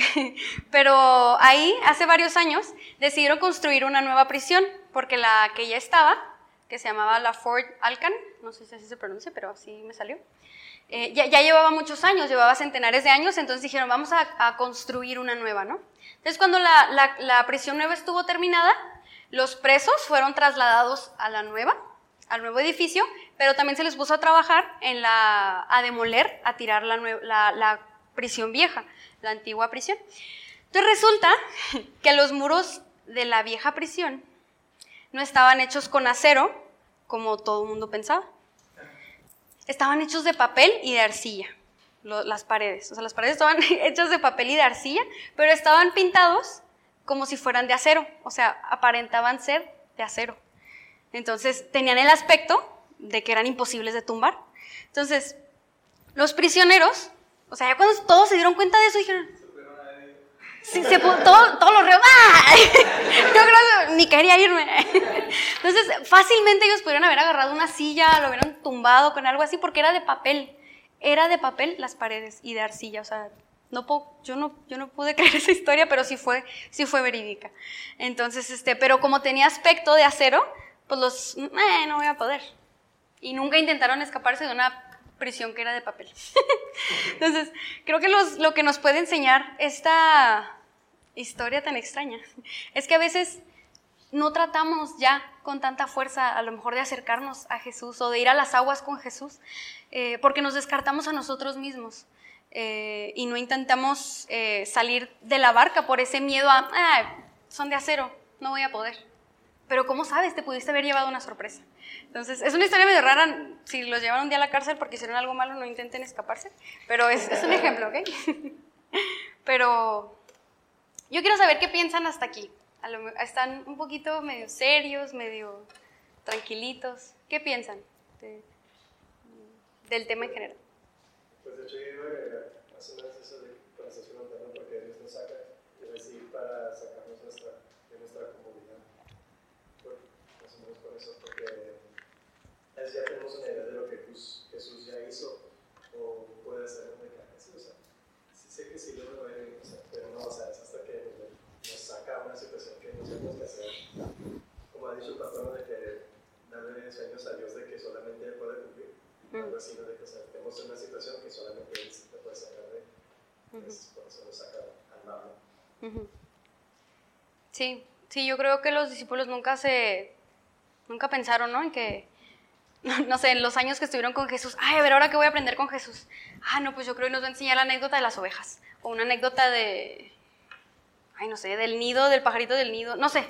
[laughs] Pero ahí, hace varios años, decidieron construir una nueva prisión, porque la que ya estaba, que se llamaba la Fort Alcan, no sé si así se pronuncia, pero así me salió, eh, ya, llevaba muchos años, llevaba centenares de años, entonces dijeron, vamos a, construir una nueva, ¿no? Entonces, cuando la, la prisión nueva estuvo terminada, los presos fueron trasladados a la nueva, al nuevo edificio, pero también se les puso a trabajar en la, a demoler, a tirar la, la prisión vieja, la antigua prisión. Entonces resulta [laughs] que los muros de la vieja prisión no estaban hechos con acero, como todo el mundo pensaba. Estaban hechos de papel y de arcilla, las paredes. O sea, las paredes estaban [laughs] hechas de papel y de arcilla, pero estaban pintados como si fueran de acero. O sea, aparentaban ser de acero. Entonces tenían el aspecto de que eran imposibles de tumbar. Entonces, los prisioneros, o sea, ya cuando todos se dieron cuenta de eso, dijeron, Sí, se todo, todos los reos, ¡ah! [laughs] Yo creo que ni quería irme. [laughs] Entonces, fácilmente ellos pudieron haber agarrado una silla, lo hubieran tumbado con algo así, porque era de papel. Era de papel las paredes y de arcilla. O sea, no puedo, yo, no, yo no pude [laughs] creer esa historia, pero sí fue, sí fue verídica. Entonces, este, pero como tenía aspecto de acero, pues los, eh, no voy a poder. Y nunca intentaron escaparse de una prisión que era de papel. [laughs] Entonces, creo que lo que nos puede enseñar esta historia tan extraña [laughs] es que a veces no tratamos ya con tanta fuerza a lo mejor de acercarnos a Jesús o de ir a las aguas con Jesús, eh, porque nos descartamos a nosotros mismos eh, y no intentamos eh, salir de la barca por ese miedo a, ah, son de acero, no voy a poder. Pero ¿cómo sabes? Te pudiste haber llevado una sorpresa. Entonces, es una historia medio rara. Si los llevan un día a la cárcel porque hicieron algo malo, no intenten escaparse. Pero es, un ejemplo, ¿ok? [laughs] Pero yo quiero saber qué piensan hasta aquí. están un poquito medio serios, medio tranquilitos. ¿Qué piensan del tema en general? Pues de hecho yo iba a agregar más o menos eso de cuando estás preguntando por qué Dios nos saca, es decir, para sacarnos nuestra, de nuestra comodidad. Por, por eso, porque es, ya tenemos una idea de lo que Jesús, Jesús ya hizo o puede hacer en la sí, o sea, sí sé que sí lo va a ir, o sea, pero no, o sea, es hasta que nos saca una situación que no sabemos qué hacer. Como ha dicho el pastor, de que darle sueños a Dios de que solamente Él puede cumplir algo así, ¿no? de que o sea, tenemos una situación que solamente él te puede sacar de, por eso saca al. Sí, sí, yo creo que los discípulos nunca se, nunca pensaron, ¿no? En que, [laughs] no, sé, en los años que estuvieron con Jesús, ay, a ver, ahora qué voy a aprender con Jesús. Ah, no, pues yo creo que nos va a enseñar la anécdota de las ovejas, o una anécdota de, ay, no sé, del nido, del pajarito del nido, no sé,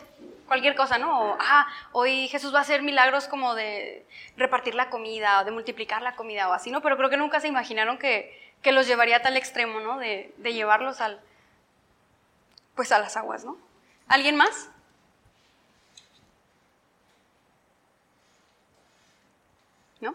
cualquier cosa, ¿no? O, ah, hoy Jesús va a hacer milagros como de repartir la comida o de multiplicar la comida o así, ¿no? Pero creo que nunca se imaginaron que, que los llevaría a tal extremo, ¿no? De, de, llevarlos al, pues a las aguas, ¿no? ¿Alguien más? ¿No?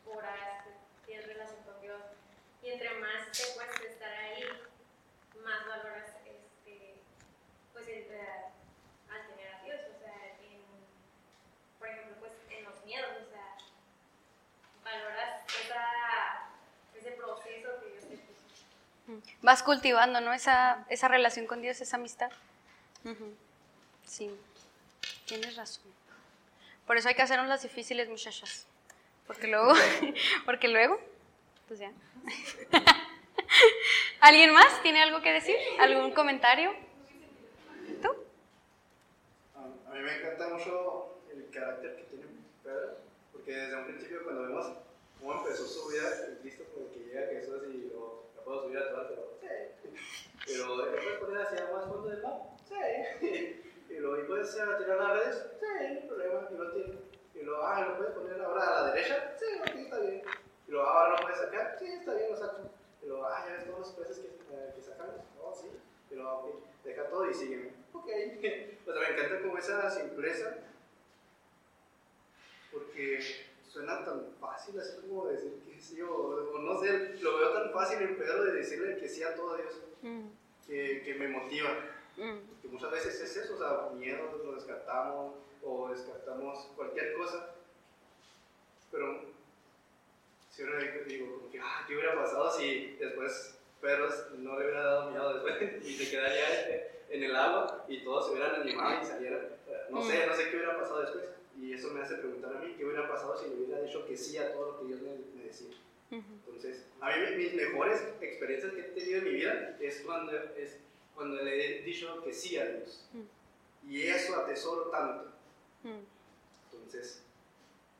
horas, tienes relación con Dios. Y entre más te cuesta estar ahí, más valoras, este, pues, entre, al tener a Dios. O sea, en, por ejemplo, pues, en los miedos, o sea, valoras esa, ese proceso que Dios te puso. Vas cultivando, ¿no? Esa, esa relación con Dios, esa amistad. Sí, tienes razón. Por eso hay que hacernos las difíciles, muchachas. Porque luego, [laughs] porque luego, pues ya. [laughs] ¿Alguien más tiene algo que decir? ¿Algún comentario? ¿Tú? A mí me encanta mucho el carácter que tiene Pedro, porque desde un principio cuando vemos cómo empezó su vida en Cristo, como que llega Jesús y lo, lo puedo subir a todo, pero sí. Pero después poner hacia más fondo del mar, sí. [laughs] Y luego, ¿y puedes tirar las redes? Sí, no hay problema, lo tiene. Y luego, ah, ¿lo puedes poner ahora a la derecha? Sí, ok, está bien. Y luego, ahora lo puedes sacar? Sí, está bien, lo saco. Y luego, ah, ya ves todos los peces que, eh, que sacamos. No, sí. Y luego, ok, deja todo y sígueme. Ok. [laughs] Pues me encanta como esa simpleza, porque suena tan fácil, así como decir que sí, o, no sé, lo veo tan fácil en Pedro de decirle que sí a todo Dios, mm. que, que, me motiva. Mm. Que muchas veces es eso, o sea, miedo, lo descartamos, o descartamos cualquier cosa, pero siempre digo, como que, ah, ¿qué hubiera pasado si después Pedro no le hubiera dado miedo después [laughs] y se quedaría en el agua y todos se hubieran animado y salieran? No sé, mm. no sé qué hubiera pasado después. Y eso me hace preguntar a mí qué hubiera pasado si le hubiera dicho que sí a todo lo que Dios me, decía. Entonces, a mí mis mejores experiencias que he tenido en mi vida es cuando, es cuando le he dicho que sí a Dios. Y eso atesoro tanto. Mm. Entonces,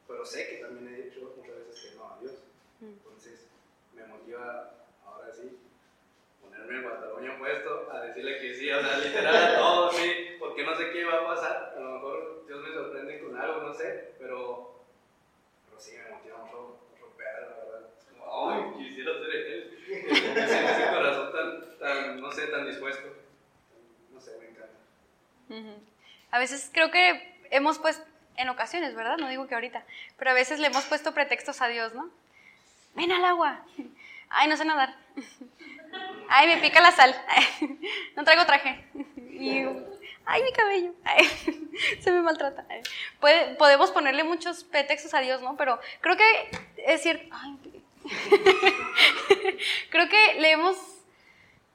pero sé que también he dicho muchas veces que no a Dios. Mm. Entonces, me motiva ahora sí ponerme el pantalón puesto a decirle que sí, o sea, literal a todo, sí, porque no sé qué va a pasar. A lo mejor Dios me sorprende con algo, no sé, pero, pero sí me motiva mucho, mucho la verdad. Es como, ay, quisiera ser él. [laughs] ese corazón tan, no sé, tan dispuesto. No sé, me encanta. A veces creo que hemos puesto, en ocasiones, ¿verdad? No digo que ahorita, pero a veces le hemos puesto pretextos a Dios, ¿no? Ven al agua. Ay, no sé nadar. Ay, me pica la sal. [laughs] No traigo traje. ay, mi cabello. [laughs] se me maltrata. podemos ponerle muchos pretextos a Dios, ¿no? Pero creo que es cierto. [laughs] creo que le hemos.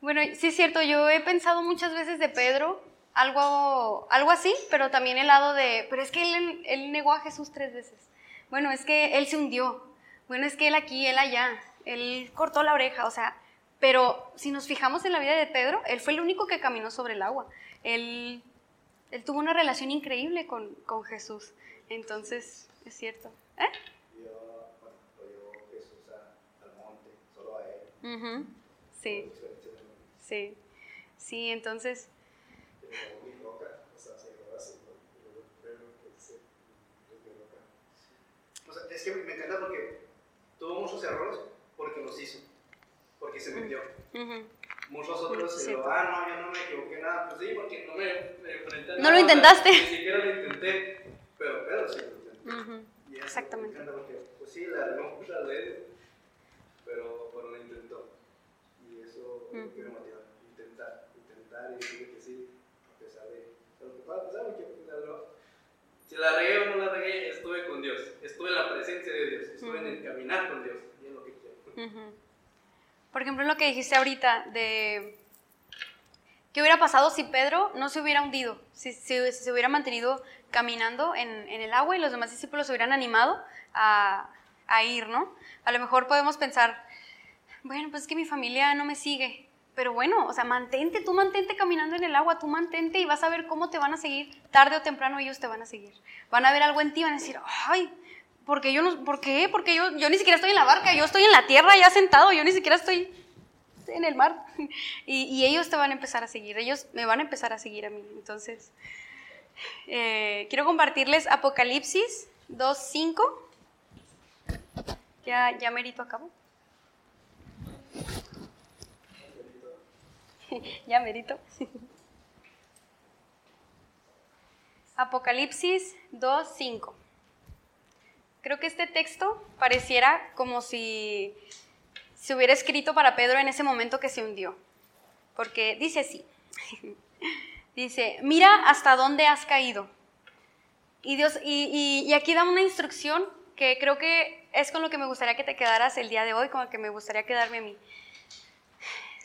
Bueno, sí es cierto, yo he pensado muchas veces de Pedro algo, algo así, pero también el lado de, pero es que él, él negó a Jesús tres veces. Bueno, es que él se hundió. Bueno, es que él aquí, él allá. Él cortó la oreja, o sea, pero si nos fijamos en la vida de Pedro, él fue el único que caminó sobre el agua. Él, él tuvo una relación increíble con, con Jesús. Entonces, es cierto. ¿Eh? Yo, bueno, llevó Jesús al monte, solo a él. Sí. Sí. Sí, entonces es que me encanta porque tuvo muchos errores porque los hizo, porque se metió. Muchos otros se lo, ah, no, yo no me equivoqué nada. Pues sí, porque no me, enfrenté a No lo intentaste. Ni siquiera lo intenté, pero, pero sí lo intenté. Y Exactamente. Me encanta porque, pues sí, la armó pero, pero lo intentó. Y eso uh -huh. me intentar, intentar y decir que sí, a pesar de lo que pueda pasar, porque si la regué o no la regué, estuve con Dios, estuve en la presencia de Dios, estuve en el caminar con Dios, y es lo que quiero. Por ejemplo, lo que dijiste ahorita de qué hubiera pasado si Pedro no se hubiera hundido, si, se hubiera mantenido caminando en, en, el agua y los demás discípulos se hubieran animado a, a ir, ¿no? A lo mejor podemos pensar, bueno, pues es que mi familia no me sigue, pero bueno, o sea, mantente, tú mantente caminando en el agua, tú mantente y vas a ver cómo te van a seguir, tarde o temprano ellos te van a seguir. Van a ver algo en ti, van a decir, ay, ¿por qué yo no, por qué? Porque yo, yo ni siquiera estoy en la barca, yo estoy en la tierra ya sentado, yo ni siquiera estoy en el mar. [laughs] Y, y ellos te van a empezar a seguir, ellos me van a empezar a seguir a mí. Entonces, eh, quiero compartirles Apocalipsis 2.5. Ya, ya merito acabo. [laughs] ya merito. [laughs] Apocalipsis 2.5. Creo que este texto pareciera como si se hubiera escrito para Pedro en ese momento que se hundió. Porque dice así. [laughs] dice, mira hasta dónde has caído. Y, Dios, y, y, aquí da una instrucción que creo que es con lo que me gustaría que te quedaras el día de hoy, con lo que me gustaría quedarme a mí.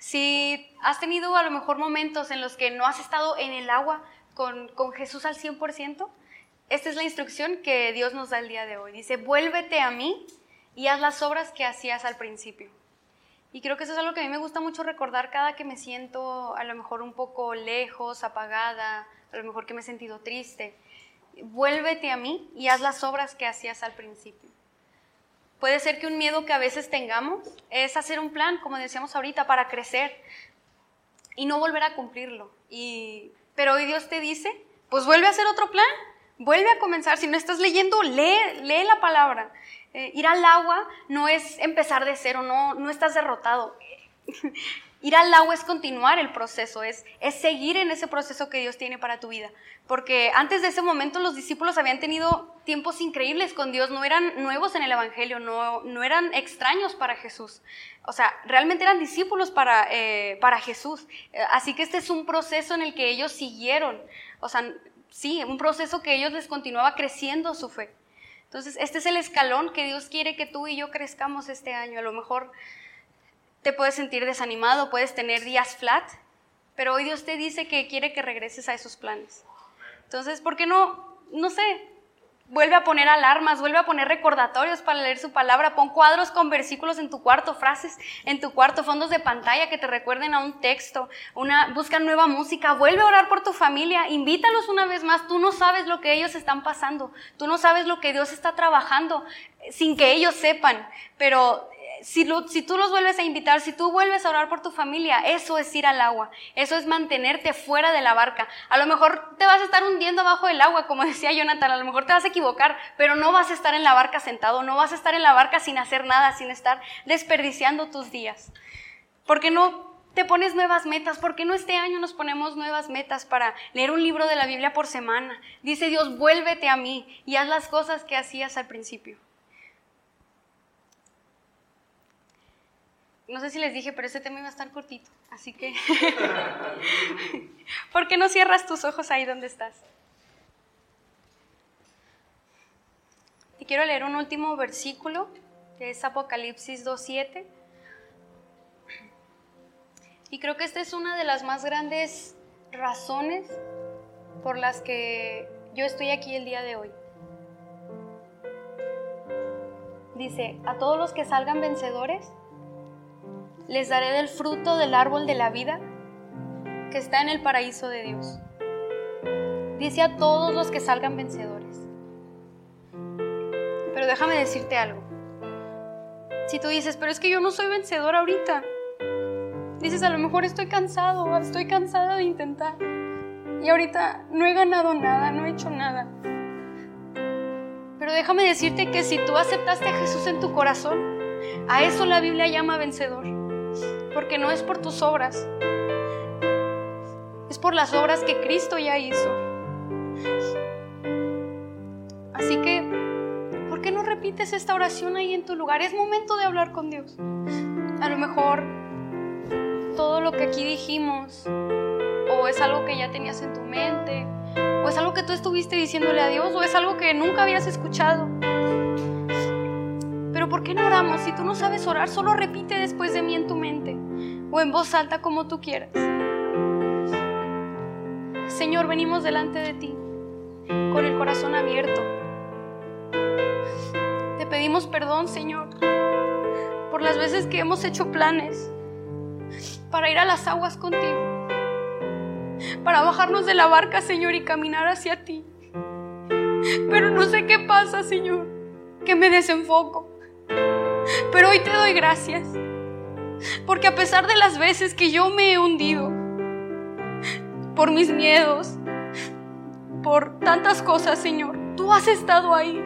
Si has tenido a lo mejor momentos en los que no has estado en el agua con, con Jesús al 100%, esta es la instrucción que Dios nos da el día de hoy. Dice, vuélvete a mí y haz las obras que hacías al principio. Y creo que eso es algo que a mí me gusta mucho recordar cada que me siento a lo mejor un poco lejos, apagada, a lo mejor que me he sentido triste. Vuélvete a mí y haz las obras que hacías al principio. Puede ser que un miedo que a veces tengamos es hacer un plan, como decíamos ahorita, para crecer y no volver a cumplirlo. Y, pero hoy Dios te dice, pues vuelve a hacer otro plan, vuelve a comenzar. Si no estás leyendo, lee, lee la palabra. Eh, ir al agua no es empezar de cero, no, no estás derrotado. [laughs] Ir al agua es continuar el proceso, es, es seguir en ese proceso que Dios tiene para tu vida. Porque antes de ese momento los discípulos habían tenido tiempos increíbles con Dios, no eran nuevos en el Evangelio, no, no eran extraños para Jesús. O sea, realmente eran discípulos para, eh, para Jesús. Eh, así que este es un proceso en el que ellos siguieron. O sea, sí, un proceso que ellos les continuaba creciendo su fe. Entonces, este es el escalón que Dios quiere que tú y yo crezcamos este año. A lo mejor te puedes sentir desanimado, puedes tener días flat, pero hoy Dios te dice que quiere que regreses a esos planes. Entonces, ¿por qué no, no sé, Vuelve a poner alarmas, vuelve a poner recordatorios para leer su palabra. Pon cuadros con versículos en tu cuarto, frases en tu cuarto, fondos de pantalla que te recuerden a un texto. Una, busca nueva música. Vuelve a orar por tu familia. Invítalos una vez más. Tú no sabes lo que ellos están pasando. Tú no sabes lo que Dios está trabajando sin que ellos sepan. Pero si, si, tú los vuelves a invitar, si tú vuelves a orar por tu familia, eso es ir al agua, eso es mantenerte fuera de la barca. A lo mejor te vas a estar hundiendo bajo el agua, como [laughs] decía Jonathan, a lo mejor te vas a equivocar, pero no vas a estar en la barca sentado, no vas a estar en la barca sin hacer nada, sin estar desperdiciando tus días. Porque no te pones nuevas metas? ¿Por qué no este año nos ponemos nuevas metas para leer un libro de la Biblia por semana? Dice Dios, vuélvete a mí y haz las cosas que hacías al principio. No sé si les dije, pero ese tema iba a estar cortito, así que, [laughs] ¿por qué no cierras tus ojos ahí donde estás? Y quiero leer un último versículo, que es Apocalipsis 2.7. Y creo que esta es una de las más grandes razones por las que yo estoy aquí el día de hoy. Dice, a todos los que salgan vencedores, les daré del fruto del árbol de la vida que está en el paraíso de Dios. Dice a todos los que salgan vencedores. Pero déjame decirte algo. Si tú dices, pero es que yo no soy vencedor ahorita. Dices, a lo mejor estoy cansado, estoy cansada de intentar. Y ahorita no he ganado nada, no he hecho nada. Pero déjame decirte que si tú aceptaste a Jesús en tu corazón, a eso la Biblia llama vencedor porque no es por tus obras, es por las obras que Cristo ya hizo. Así que, ¿por qué no repites esta oración ahí en tu lugar? Es momento de hablar con Dios. A lo mejor todo lo que aquí dijimos, o es algo que ya tenías en tu mente, o es algo que tú estuviste diciéndole a Dios, o es algo que nunca habías escuchado. ¿Por qué no oramos? Si tú no sabes orar, solo repite después de mí en tu mente o en voz alta como tú quieras. Señor, venimos delante de ti con el corazón abierto. Te pedimos perdón, Señor, por las veces que hemos hecho planes para ir a las aguas contigo, para bajarnos de la barca, Señor, y caminar hacia ti. Pero no sé qué pasa, Señor, que me desenfoco. Pero hoy te doy gracias. Porque a pesar de las veces que yo me he hundido por mis miedos, por tantas cosas, Señor, tú has estado ahí.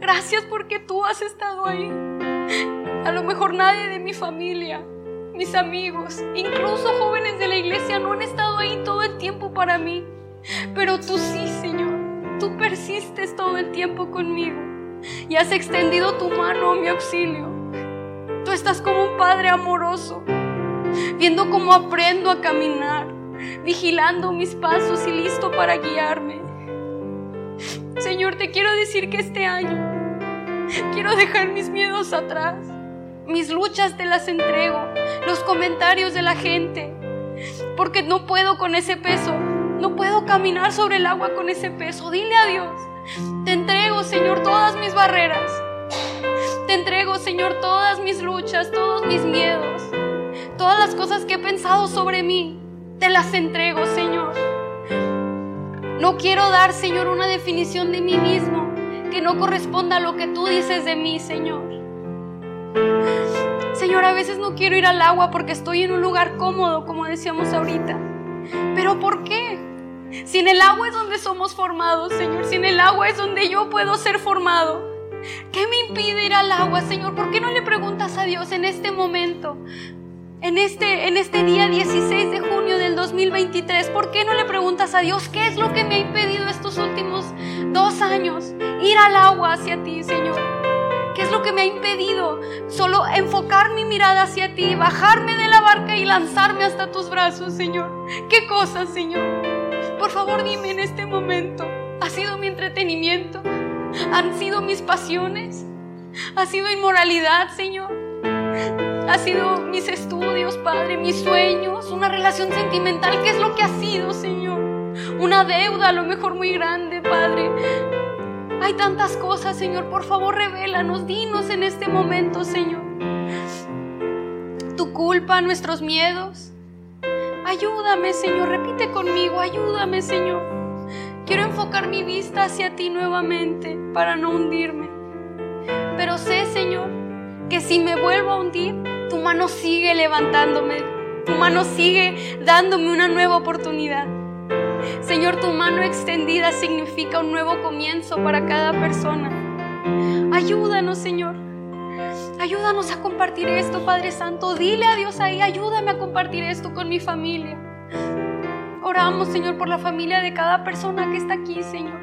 Gracias porque tú has estado ahí. A lo mejor nadie de mi familia, mis amigos, incluso jóvenes de la iglesia no han estado ahí todo el tiempo para mí. Pero tú sí, Señor. Tú persistes todo el tiempo conmigo y has extendido tu mano a mi auxilio. Tú estás como un padre amoroso, viendo cómo aprendo a caminar, vigilando mis pasos y listo para guiarme. Señor, te quiero decir que este año quiero dejar mis miedos atrás. Mis luchas te las entrego, los comentarios de la gente, porque no puedo con ese peso, no puedo caminar sobre el agua con ese peso. Dile a Dios, te entrego, Señor, todas mis barreras. Te entrego, Señor, todas mis luchas, todos mis miedos, todas las cosas que he pensado sobre mí. Te las entrego, Señor. No quiero dar, Señor, una definición de mí mismo que no corresponda a lo que tú dices de mí, Señor. Señor, a veces no quiero ir al agua porque estoy en un lugar cómodo, como decíamos ahorita. Pero ¿por qué? Si en el agua es donde somos formados, Señor, si en el agua es donde yo puedo ser formado, ¿qué me impide ir al agua, Señor? ¿Por qué no le preguntas a Dios en este momento? En este, en este día 16 de junio del 2023, ¿por qué no le preguntas a Dios qué es lo que me ha impedido estos últimos dos años ir al agua hacia ti, Señor? ¿Qué es lo que me ha impedido solo enfocar mi mirada hacia ti, bajarme de la barca y lanzarme hasta tus brazos, Señor? ¿Qué cosas, Señor? Por favor, dime en este momento, ¿ha sido mi entretenimiento? ¿Han sido mis pasiones? ¿Ha sido inmoralidad, Señor? ¿Ha sido mis estudios, Padre, mis sueños, una relación sentimental? ¿Qué es lo que ha sido, Señor? Una deuda a lo mejor muy grande, Padre. Hay tantas cosas, Señor. Por favor, revélanos, dinos en este momento, Señor. Tu culpa, nuestros miedos. Ayúdame, Señor. Repite conmigo, ayúdame, Señor. Quiero enfocar mi vista hacia ti nuevamente para no hundirme. Pero sé, Señor, que si me vuelvo a hundir, tu mano sigue levantándome. Tu mano sigue dándome una nueva oportunidad. Señor, tu mano extendida significa un nuevo comienzo para cada persona. Ayúdanos, Señor. Ayúdanos a compartir esto, Padre Santo. Dile a Dios ahí, ayúdame a compartir esto con mi familia. Oramos, Señor, por la familia de cada persona que está aquí, Señor.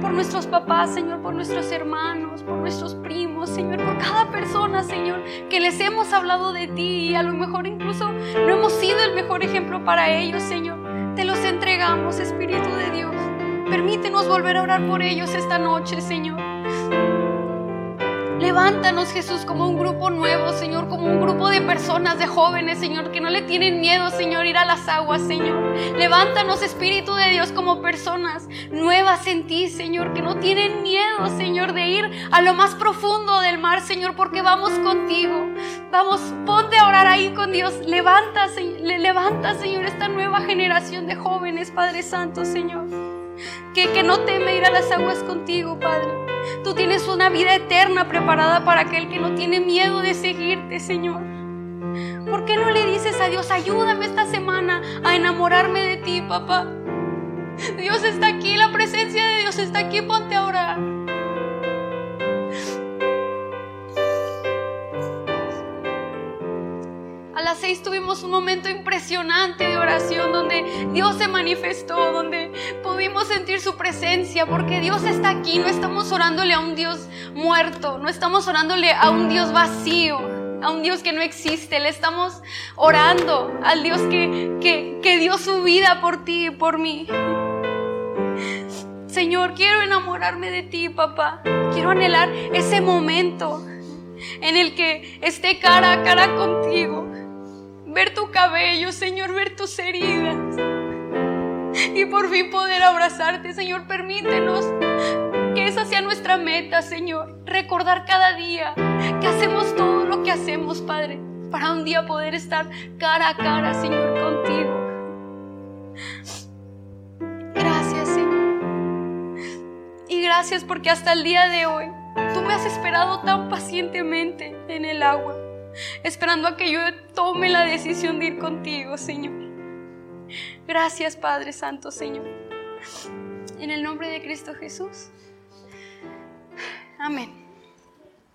Por, nuestros papás, Señor, por nuestros hermanos, por nuestros primos, Señor, por cada persona, Señor, que les hemos hablado de ti y a lo mejor incluso no hemos sido el mejor ejemplo para ellos, Señor. Te los entregamos, Espíritu de Dios. Permítenos volver a orar por ellos esta noche, Señor. Levántanos, Jesús, como un grupo nuevo, Señor, como un grupo de personas, de jóvenes, Señor, que no le tienen miedo, Señor, ir a las aguas, Señor. Levántanos, Espíritu de Dios, como personas nuevas en ti, Señor, que no tienen miedo, Señor, de ir a lo más profundo del mar, Señor, porque vamos contigo. Vamos, ponte a orar ahí con Dios. Levanta, levanta, Señor, esta nueva generación de jóvenes, Padre Santo, Señor. Que, que no teme ir a las aguas contigo, Padre. Tú tienes una vida eterna preparada para aquel que no tiene miedo de seguirte, Señor. ¿Por qué no le dices a Dios, ayúdame esta semana a enamorarme de ti, papá? Dios está aquí, la presencia de Dios está aquí, ponte a orar. A las seis tuvimos un momento impresionante de oración donde Dios se manifestó, donde pudimos sentir su presencia, porque Dios está aquí, no estamos orándole a un Dios muerto, no estamos orándole a un Dios vacío, a un Dios que no existe, le estamos orando al Dios que, que, que dio su vida por ti y por mí. Señor, quiero enamorarme de ti, papá. Quiero anhelar ese momento en el que esté cara a cara contigo ver tu cabello, Señor, ver tus heridas. Y por fin poder abrazarte, Señor, permítenos que esa sea nuestra meta, Señor. Recordar cada día que hacemos todo lo que hacemos, Padre, para un día poder estar cara a cara, Señor, contigo. Gracias, Señor. Y gracias porque hasta el día de hoy tú me has esperado tan pacientemente en el agua esperando a que yo tome la decisión de ir contigo, Señor. Gracias, Padre Santo, Señor. En el nombre de Cristo Jesús. Amén.